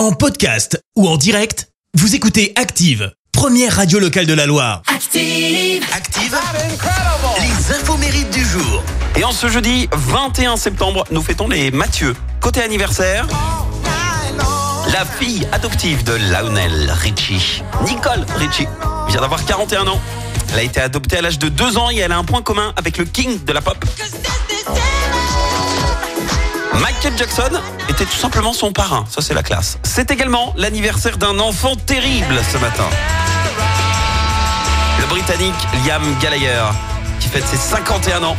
En podcast ou en direct, vous écoutez Active, première radio locale de la Loire. Active. Active, les infos mérites du jour. Et en ce jeudi 21 septembre, nous fêtons les Mathieu. Côté anniversaire, la fille adoptive de Lionel Richie, Nicole Richie, vient d'avoir 41 ans. Elle a été adoptée à l'âge de 2 ans et elle a un point commun avec le king de la pop. Michael Jackson était tout simplement son parrain, ça c'est la classe. C'est également l'anniversaire d'un enfant terrible ce matin. Le Britannique Liam Gallagher, qui fête ses 51 ans.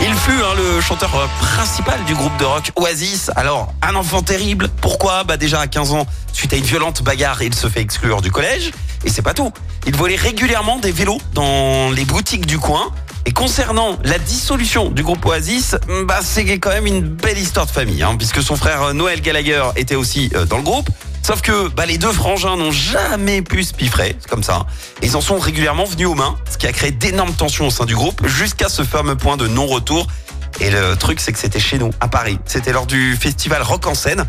Il fut hein, le chanteur principal du groupe de rock Oasis. Alors, un enfant terrible. Pourquoi? Bah déjà à 15 ans, suite à une violente bagarre, il se fait exclure du collège. Et c'est pas tout. Il volait régulièrement des vélos dans les boutiques du coin. Et concernant la dissolution du groupe Oasis, bah c'est quand même une belle histoire de famille, hein, puisque son frère euh, Noël Gallagher était aussi euh, dans le groupe. Sauf que bah, les deux frangins n'ont jamais pu se piffrer, c'est comme ça. hein. Ils en sont régulièrement venus aux mains, ce qui a créé d'énormes tensions au sein du groupe, jusqu'à ce fameux point de non-retour. Et le truc, c'est que c'était chez nous, à Paris. C'était lors du festival Rock en scène,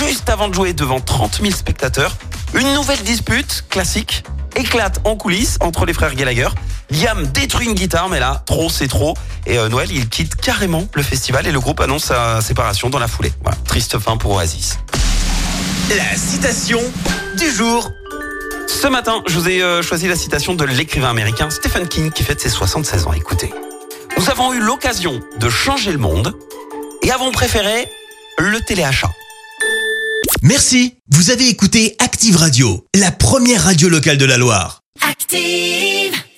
juste avant de jouer devant 30 000 spectateurs. Une nouvelle dispute classique éclate en coulisses entre les frères Gallagher. Liam détruit une guitare, mais là, trop c'est trop. Et euh, Noël, il quitte carrément le festival et le groupe annonce sa séparation dans la foulée. Voilà, triste fin pour Oasis. La citation du jour. Ce matin, je vous ai euh, choisi la citation de l'écrivain américain Stephen King qui fête ses 76 ans. Écoutez. Nous avons eu l'occasion de changer le monde et avons préféré le téléachat. Merci, vous avez écouté Active Radio, la première radio locale de la Loire. Active.